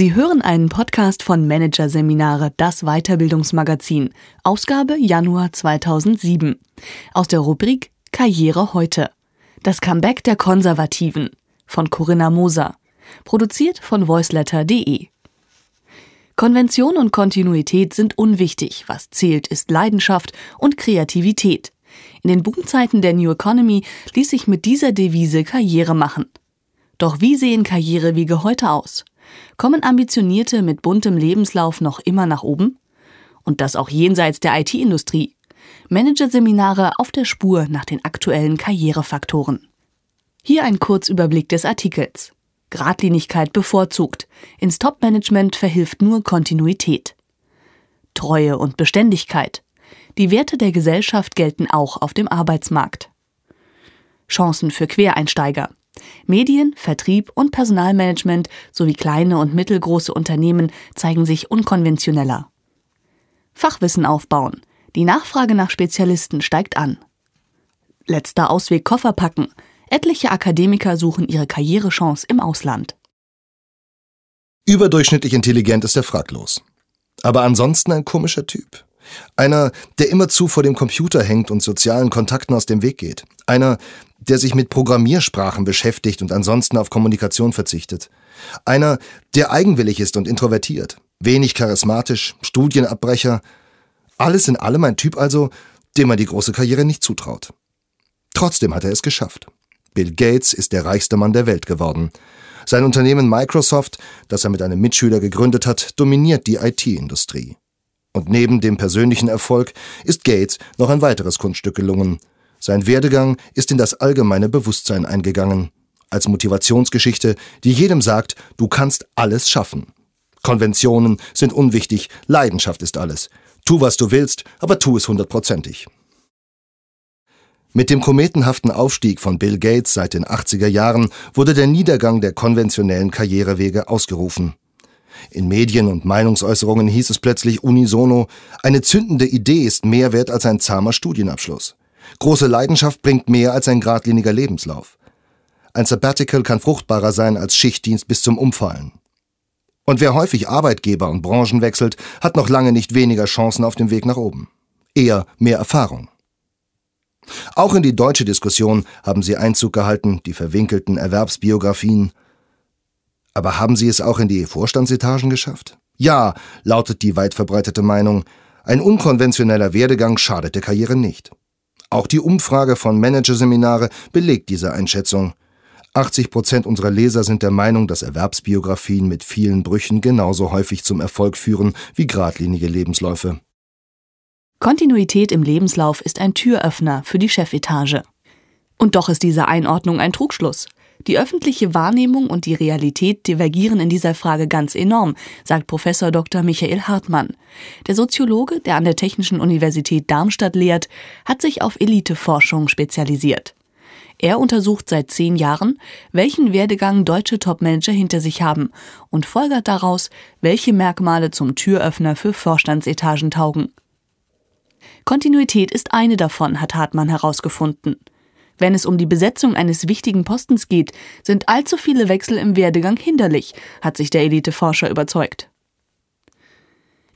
Sie hören einen Podcast von Managerseminare, das Weiterbildungsmagazin, Ausgabe Januar 2007. Aus der Rubrik Karriere heute. Das Comeback der Konservativen von Corinna Moser. Produziert von voiceletter.de. Konvention und Kontinuität sind unwichtig. Was zählt, ist Leidenschaft und Kreativität. In den Boomzeiten der New Economy ließ sich mit dieser Devise Karriere machen. Doch wie sehen Karrierewege heute aus? Kommen Ambitionierte mit buntem Lebenslauf noch immer nach oben? Und das auch jenseits der IT-Industrie. Managerseminare auf der Spur nach den aktuellen Karrierefaktoren. Hier ein Kurzüberblick des Artikels. Gradlinigkeit bevorzugt. Ins Top-Management verhilft nur Kontinuität. Treue und Beständigkeit. Die Werte der Gesellschaft gelten auch auf dem Arbeitsmarkt. Chancen für Quereinsteiger. Medien, Vertrieb und Personalmanagement sowie kleine und mittelgroße Unternehmen zeigen sich unkonventioneller. Fachwissen aufbauen. Die Nachfrage nach Spezialisten steigt an. Letzter Ausweg Koffer packen. Etliche Akademiker suchen ihre Karrierechance im Ausland. Überdurchschnittlich intelligent ist er fraglos. Aber ansonsten ein komischer Typ. Einer, der immerzu vor dem Computer hängt und sozialen Kontakten aus dem Weg geht. Einer, der sich mit Programmiersprachen beschäftigt und ansonsten auf Kommunikation verzichtet. Einer, der eigenwillig ist und introvertiert. Wenig charismatisch, Studienabbrecher. Alles in allem ein Typ also, dem man die große Karriere nicht zutraut. Trotzdem hat er es geschafft. Bill Gates ist der reichste Mann der Welt geworden. Sein Unternehmen Microsoft, das er mit einem Mitschüler gegründet hat, dominiert die IT-Industrie. Und neben dem persönlichen Erfolg ist Gates noch ein weiteres Kunststück gelungen. Sein Werdegang ist in das allgemeine Bewusstsein eingegangen. Als Motivationsgeschichte, die jedem sagt, du kannst alles schaffen. Konventionen sind unwichtig, Leidenschaft ist alles. Tu, was du willst, aber tu es hundertprozentig. Mit dem kometenhaften Aufstieg von Bill Gates seit den 80er Jahren wurde der Niedergang der konventionellen Karrierewege ausgerufen. In Medien und Meinungsäußerungen hieß es plötzlich unisono, eine zündende Idee ist mehr wert als ein zahmer Studienabschluss. Große Leidenschaft bringt mehr als ein geradliniger Lebenslauf. Ein Sabbatical kann fruchtbarer sein als Schichtdienst bis zum Umfallen. Und wer häufig Arbeitgeber und Branchen wechselt, hat noch lange nicht weniger Chancen auf dem Weg nach oben. Eher mehr Erfahrung. Auch in die deutsche Diskussion haben sie Einzug gehalten, die verwinkelten Erwerbsbiografien, aber haben sie es auch in die Vorstandsetagen geschafft? Ja, lautet die weit verbreitete Meinung. Ein unkonventioneller Werdegang schadet der Karriere nicht. Auch die Umfrage von Managerseminare belegt diese Einschätzung. 80 Prozent unserer Leser sind der Meinung, dass Erwerbsbiografien mit vielen Brüchen genauso häufig zum Erfolg führen wie geradlinige Lebensläufe. Kontinuität im Lebenslauf ist ein Türöffner für die Chefetage. Und doch ist diese Einordnung ein Trugschluss. Die öffentliche Wahrnehmung und die Realität divergieren in dieser Frage ganz enorm, sagt Professor Dr. Michael Hartmann. Der Soziologe, der an der Technischen Universität Darmstadt lehrt, hat sich auf Eliteforschung spezialisiert. Er untersucht seit zehn Jahren, welchen Werdegang deutsche Topmanager hinter sich haben und folgert daraus, welche Merkmale zum Türöffner für Vorstandsetagen taugen. Kontinuität ist eine davon, hat Hartmann herausgefunden. Wenn es um die Besetzung eines wichtigen Postens geht, sind allzu viele Wechsel im Werdegang hinderlich, hat sich der Eliteforscher überzeugt.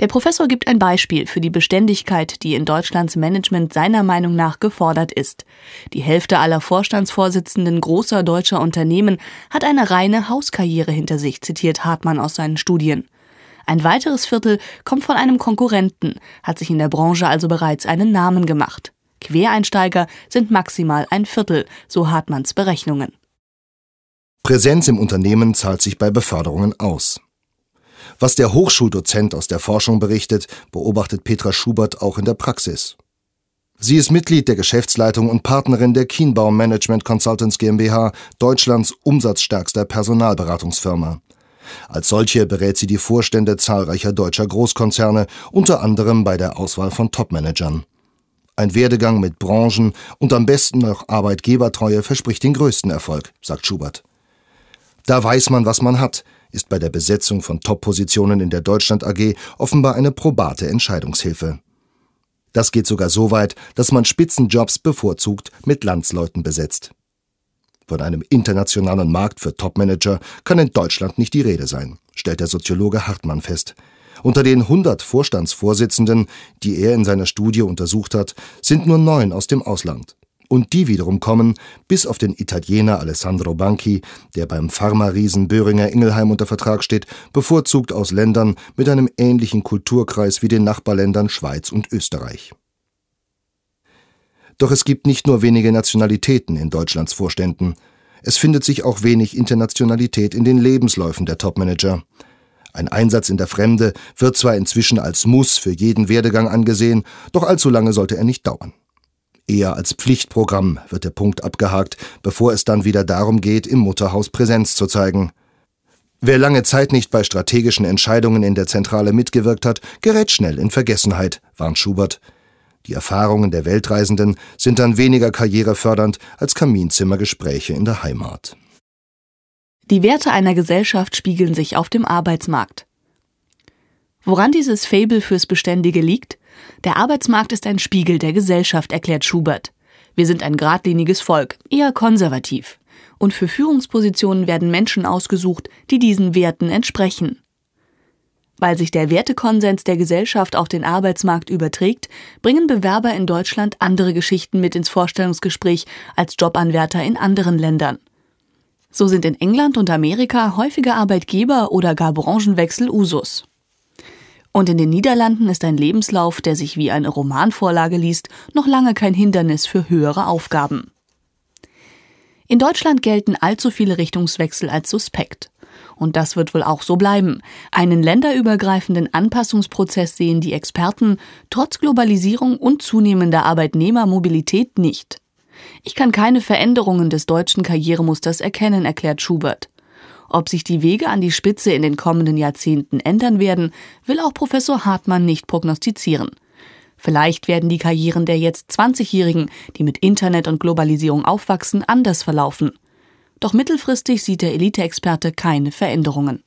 Der Professor gibt ein Beispiel für die Beständigkeit, die in Deutschlands Management seiner Meinung nach gefordert ist. Die Hälfte aller Vorstandsvorsitzenden großer deutscher Unternehmen hat eine reine Hauskarriere hinter sich, zitiert Hartmann aus seinen Studien. Ein weiteres Viertel kommt von einem Konkurrenten, hat sich in der Branche also bereits einen Namen gemacht. Quereinsteiger sind maximal ein Viertel, so Hartmanns Berechnungen. Präsenz im Unternehmen zahlt sich bei Beförderungen aus. Was der Hochschuldozent aus der Forschung berichtet, beobachtet Petra Schubert auch in der Praxis. Sie ist Mitglied der Geschäftsleitung und Partnerin der Kienbaum Management Consultants GmbH, Deutschlands umsatzstärkster Personalberatungsfirma. Als solche berät sie die Vorstände zahlreicher deutscher Großkonzerne, unter anderem bei der Auswahl von Topmanagern. Ein Werdegang mit Branchen und am besten noch Arbeitgebertreue verspricht den größten Erfolg, sagt Schubert. Da weiß man, was man hat, ist bei der Besetzung von Top-Positionen in der Deutschland AG offenbar eine probate Entscheidungshilfe. Das geht sogar so weit, dass man Spitzenjobs bevorzugt mit Landsleuten besetzt. Von einem internationalen Markt für Topmanager kann in Deutschland nicht die Rede sein, stellt der Soziologe Hartmann fest. Unter den 100 Vorstandsvorsitzenden, die er in seiner Studie untersucht hat, sind nur neun aus dem Ausland. Und die wiederum kommen, bis auf den Italiener Alessandro Banchi, der beim Pharma-Riesen Böhringer Ingelheim unter Vertrag steht, bevorzugt aus Ländern mit einem ähnlichen Kulturkreis wie den Nachbarländern Schweiz und Österreich. Doch es gibt nicht nur wenige Nationalitäten in Deutschlands Vorständen. Es findet sich auch wenig Internationalität in den Lebensläufen der Topmanager. Ein Einsatz in der Fremde wird zwar inzwischen als Muss für jeden Werdegang angesehen, doch allzu lange sollte er nicht dauern. Eher als Pflichtprogramm wird der Punkt abgehakt, bevor es dann wieder darum geht, im Mutterhaus Präsenz zu zeigen. Wer lange Zeit nicht bei strategischen Entscheidungen in der Zentrale mitgewirkt hat, gerät schnell in Vergessenheit, warnt Schubert. Die Erfahrungen der Weltreisenden sind dann weniger karrierefördernd als Kaminzimmergespräche in der Heimat. Die Werte einer Gesellschaft spiegeln sich auf dem Arbeitsmarkt. Woran dieses Fabel fürs Beständige liegt? Der Arbeitsmarkt ist ein Spiegel der Gesellschaft, erklärt Schubert. Wir sind ein geradliniges Volk, eher konservativ. Und für Führungspositionen werden Menschen ausgesucht, die diesen Werten entsprechen. Weil sich der Wertekonsens der Gesellschaft auf den Arbeitsmarkt überträgt, bringen Bewerber in Deutschland andere Geschichten mit ins Vorstellungsgespräch als Jobanwärter in anderen Ländern. So sind in England und Amerika häufige Arbeitgeber oder gar Branchenwechsel Usus. Und in den Niederlanden ist ein Lebenslauf, der sich wie eine Romanvorlage liest, noch lange kein Hindernis für höhere Aufgaben. In Deutschland gelten allzu viele Richtungswechsel als suspekt. Und das wird wohl auch so bleiben. Einen länderübergreifenden Anpassungsprozess sehen die Experten trotz Globalisierung und zunehmender Arbeitnehmermobilität nicht. Ich kann keine Veränderungen des deutschen Karrieremusters erkennen, erklärt Schubert. Ob sich die Wege an die Spitze in den kommenden Jahrzehnten ändern werden, will auch Professor Hartmann nicht prognostizieren. Vielleicht werden die Karrieren der jetzt 20-Jährigen, die mit Internet und Globalisierung aufwachsen, anders verlaufen. Doch mittelfristig sieht der Elite-Experte keine Veränderungen.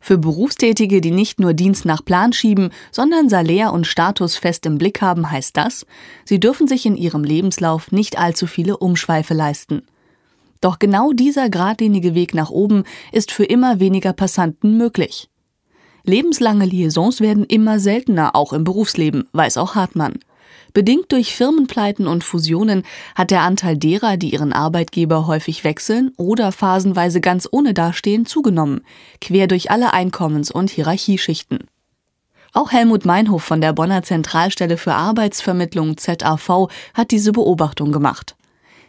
Für Berufstätige, die nicht nur Dienst nach Plan schieben, sondern Salär und Status fest im Blick haben, heißt das, sie dürfen sich in ihrem Lebenslauf nicht allzu viele Umschweife leisten. Doch genau dieser geradlinige Weg nach oben ist für immer weniger Passanten möglich. Lebenslange Liaisons werden immer seltener, auch im Berufsleben, weiß auch Hartmann. Bedingt durch Firmenpleiten und Fusionen hat der Anteil derer, die ihren Arbeitgeber häufig wechseln oder phasenweise ganz ohne dastehen, zugenommen, quer durch alle Einkommens- und Hierarchieschichten. Auch Helmut Meinhof von der Bonner Zentralstelle für Arbeitsvermittlung ZAV hat diese Beobachtung gemacht.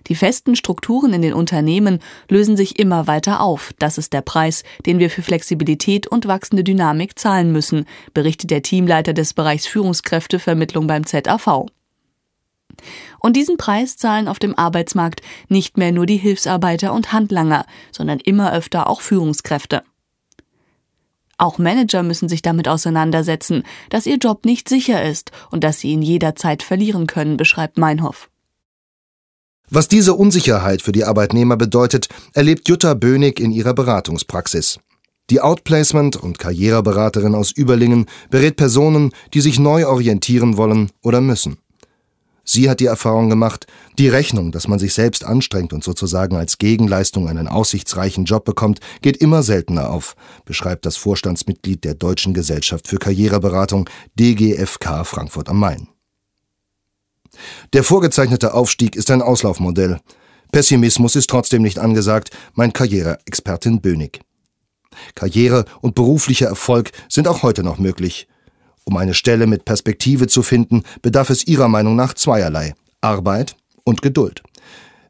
Die festen Strukturen in den Unternehmen lösen sich immer weiter auf. Das ist der Preis, den wir für Flexibilität und wachsende Dynamik zahlen müssen, berichtet der Teamleiter des Bereichs Führungskräftevermittlung beim ZAV. Und diesen Preis zahlen auf dem Arbeitsmarkt nicht mehr nur die Hilfsarbeiter und Handlanger, sondern immer öfter auch Führungskräfte. Auch Manager müssen sich damit auseinandersetzen, dass ihr Job nicht sicher ist und dass sie ihn jederzeit verlieren können, beschreibt Meinhoff. Was diese Unsicherheit für die Arbeitnehmer bedeutet, erlebt Jutta Bönig in ihrer Beratungspraxis. Die Outplacement- und Karriereberaterin aus Überlingen berät Personen, die sich neu orientieren wollen oder müssen. Sie hat die Erfahrung gemacht, die Rechnung, dass man sich selbst anstrengt und sozusagen als Gegenleistung einen aussichtsreichen Job bekommt, geht immer seltener auf, beschreibt das Vorstandsmitglied der Deutschen Gesellschaft für Karriereberatung DGFK Frankfurt am Main. Der vorgezeichnete Aufstieg ist ein Auslaufmodell. Pessimismus ist trotzdem nicht angesagt, meint Karriereexpertin Bönig. Karriere und beruflicher Erfolg sind auch heute noch möglich. Um eine Stelle mit Perspektive zu finden, bedarf es ihrer Meinung nach zweierlei Arbeit und Geduld.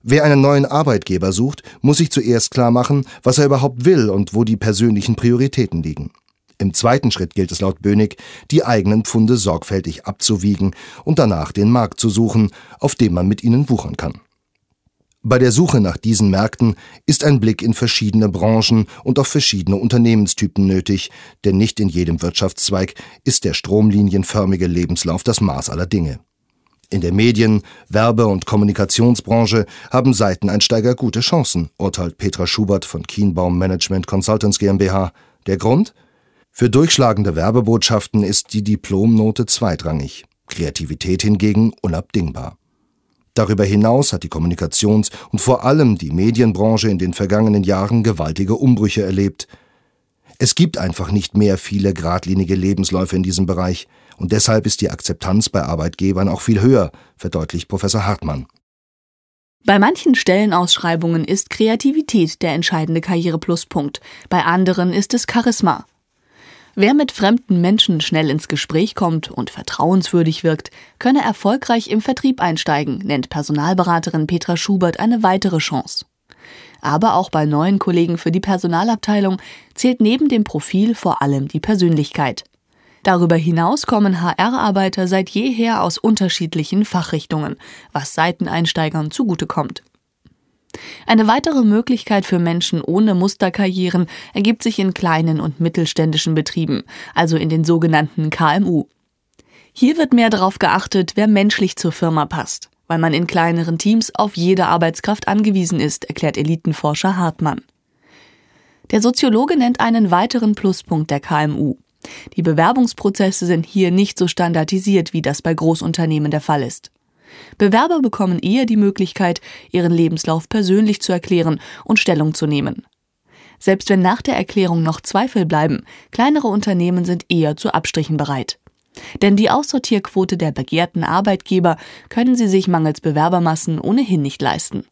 Wer einen neuen Arbeitgeber sucht, muss sich zuerst klar machen, was er überhaupt will und wo die persönlichen Prioritäten liegen. Im zweiten Schritt gilt es laut Bönig, die eigenen Pfunde sorgfältig abzuwiegen und danach den Markt zu suchen, auf dem man mit ihnen wuchern kann. Bei der Suche nach diesen Märkten ist ein Blick in verschiedene Branchen und auf verschiedene Unternehmenstypen nötig, denn nicht in jedem Wirtschaftszweig ist der stromlinienförmige Lebenslauf das Maß aller Dinge. In der Medien-, Werbe- und Kommunikationsbranche haben Seiteneinsteiger gute Chancen, urteilt Petra Schubert von Kienbaum Management Consultants GmbH. Der Grund? Für durchschlagende Werbebotschaften ist die Diplomnote zweitrangig, Kreativität hingegen unabdingbar. Darüber hinaus hat die Kommunikations- und vor allem die Medienbranche in den vergangenen Jahren gewaltige Umbrüche erlebt. Es gibt einfach nicht mehr viele geradlinige Lebensläufe in diesem Bereich, und deshalb ist die Akzeptanz bei Arbeitgebern auch viel höher, verdeutlicht Professor Hartmann. Bei manchen Stellenausschreibungen ist Kreativität der entscheidende Karrierepluspunkt, bei anderen ist es Charisma. Wer mit fremden Menschen schnell ins Gespräch kommt und vertrauenswürdig wirkt, könne erfolgreich im Vertrieb einsteigen, nennt Personalberaterin Petra Schubert eine weitere Chance. Aber auch bei neuen Kollegen für die Personalabteilung zählt neben dem Profil vor allem die Persönlichkeit. Darüber hinaus kommen HR-Arbeiter seit jeher aus unterschiedlichen Fachrichtungen, was Seiteneinsteigern zugutekommt. Eine weitere Möglichkeit für Menschen ohne Musterkarrieren ergibt sich in kleinen und mittelständischen Betrieben, also in den sogenannten KMU. Hier wird mehr darauf geachtet, wer menschlich zur Firma passt, weil man in kleineren Teams auf jede Arbeitskraft angewiesen ist, erklärt Elitenforscher Hartmann. Der Soziologe nennt einen weiteren Pluspunkt der KMU. Die Bewerbungsprozesse sind hier nicht so standardisiert, wie das bei Großunternehmen der Fall ist. Bewerber bekommen eher die Möglichkeit, ihren Lebenslauf persönlich zu erklären und Stellung zu nehmen. Selbst wenn nach der Erklärung noch Zweifel bleiben, kleinere Unternehmen sind eher zu Abstrichen bereit. Denn die Aussortierquote der begehrten Arbeitgeber können sie sich mangels Bewerbermassen ohnehin nicht leisten.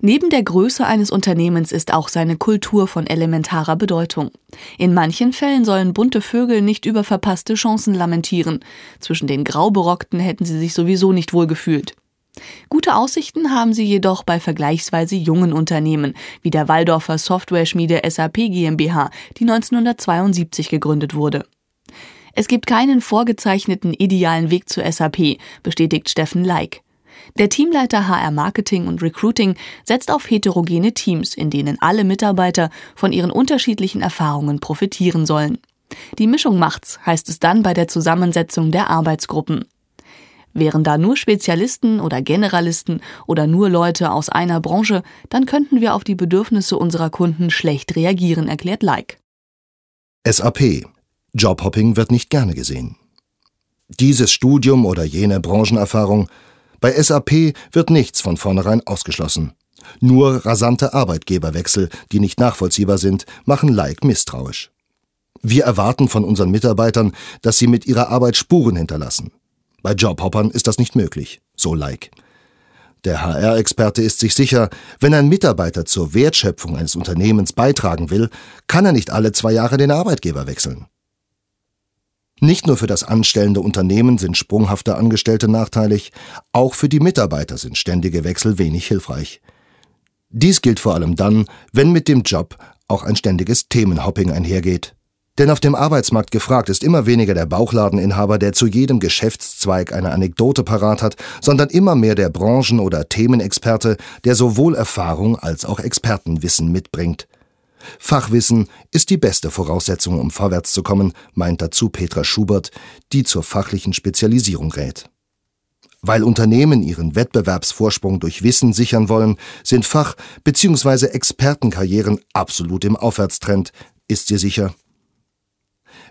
Neben der Größe eines Unternehmens ist auch seine Kultur von elementarer Bedeutung. In manchen Fällen sollen bunte Vögel nicht über verpasste Chancen lamentieren. Zwischen den Grauberockten hätten sie sich sowieso nicht wohl gefühlt. Gute Aussichten haben sie jedoch bei vergleichsweise jungen Unternehmen, wie der Waldorfer Software-Schmiede SAP GmbH, die 1972 gegründet wurde. Es gibt keinen vorgezeichneten idealen Weg zur SAP, bestätigt Steffen Leik. Der Teamleiter HR Marketing und Recruiting setzt auf heterogene Teams, in denen alle Mitarbeiter von ihren unterschiedlichen Erfahrungen profitieren sollen. Die Mischung macht's, heißt es dann bei der Zusammensetzung der Arbeitsgruppen. Wären da nur Spezialisten oder Generalisten oder nur Leute aus einer Branche, dann könnten wir auf die Bedürfnisse unserer Kunden schlecht reagieren, erklärt Like. SAP. Jobhopping wird nicht gerne gesehen. Dieses Studium oder jene Branchenerfahrung bei SAP wird nichts von vornherein ausgeschlossen. Nur rasante Arbeitgeberwechsel, die nicht nachvollziehbar sind, machen Like misstrauisch. Wir erwarten von unseren Mitarbeitern, dass sie mit ihrer Arbeit Spuren hinterlassen. Bei Jobhoppern ist das nicht möglich, so Like. Der HR-Experte ist sich sicher, wenn ein Mitarbeiter zur Wertschöpfung eines Unternehmens beitragen will, kann er nicht alle zwei Jahre den Arbeitgeber wechseln. Nicht nur für das anstellende Unternehmen sind sprunghafte Angestellte nachteilig, auch für die Mitarbeiter sind ständige Wechsel wenig hilfreich. Dies gilt vor allem dann, wenn mit dem Job auch ein ständiges Themenhopping einhergeht. Denn auf dem Arbeitsmarkt gefragt ist immer weniger der Bauchladeninhaber, der zu jedem Geschäftszweig eine Anekdote parat hat, sondern immer mehr der Branchen- oder Themenexperte, der sowohl Erfahrung als auch Expertenwissen mitbringt. Fachwissen ist die beste Voraussetzung, um vorwärts zu kommen, meint dazu Petra Schubert, die zur fachlichen Spezialisierung rät. Weil Unternehmen ihren Wettbewerbsvorsprung durch Wissen sichern wollen, sind Fach- bzw. Expertenkarrieren absolut im Aufwärtstrend, ist sie sicher.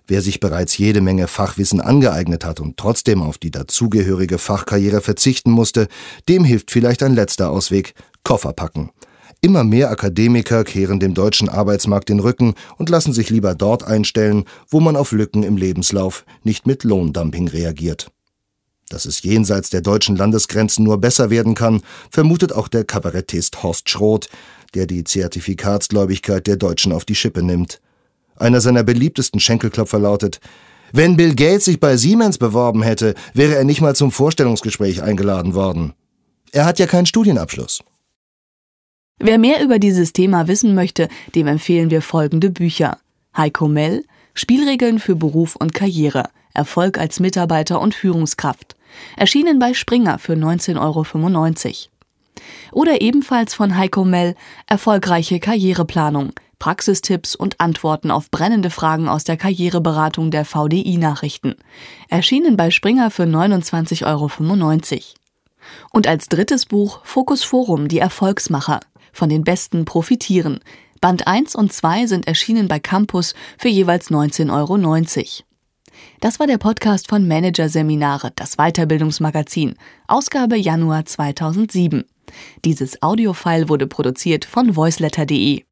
Wer sich bereits jede Menge Fachwissen angeeignet hat und trotzdem auf die dazugehörige Fachkarriere verzichten musste, dem hilft vielleicht ein letzter Ausweg Koffer packen Immer mehr Akademiker kehren dem deutschen Arbeitsmarkt den Rücken und lassen sich lieber dort einstellen, wo man auf Lücken im Lebenslauf nicht mit Lohndumping reagiert. Dass es jenseits der deutschen Landesgrenzen nur besser werden kann, vermutet auch der Kabarettist Horst Schroth, der die Zertifikatsgläubigkeit der Deutschen auf die Schippe nimmt. Einer seiner beliebtesten Schenkelklopfer lautet Wenn Bill Gates sich bei Siemens beworben hätte, wäre er nicht mal zum Vorstellungsgespräch eingeladen worden. Er hat ja keinen Studienabschluss. Wer mehr über dieses Thema wissen möchte, dem empfehlen wir folgende Bücher. Heiko Mell, Spielregeln für Beruf und Karriere, Erfolg als Mitarbeiter und Führungskraft. Erschienen bei Springer für 19,95 Euro. Oder ebenfalls von Heiko Mell, Erfolgreiche Karriereplanung, Praxistipps und Antworten auf brennende Fragen aus der Karriereberatung der VDI-Nachrichten. Erschienen bei Springer für 29,95 Euro. Und als drittes Buch Fokus Forum, die Erfolgsmacher, von den Besten profitieren. Band 1 und 2 sind erschienen bei Campus für jeweils 19,90 Euro. Das war der Podcast von Managerseminare, das Weiterbildungsmagazin, Ausgabe Januar 2007. Dieses Audiofile wurde produziert von voiceletter.de.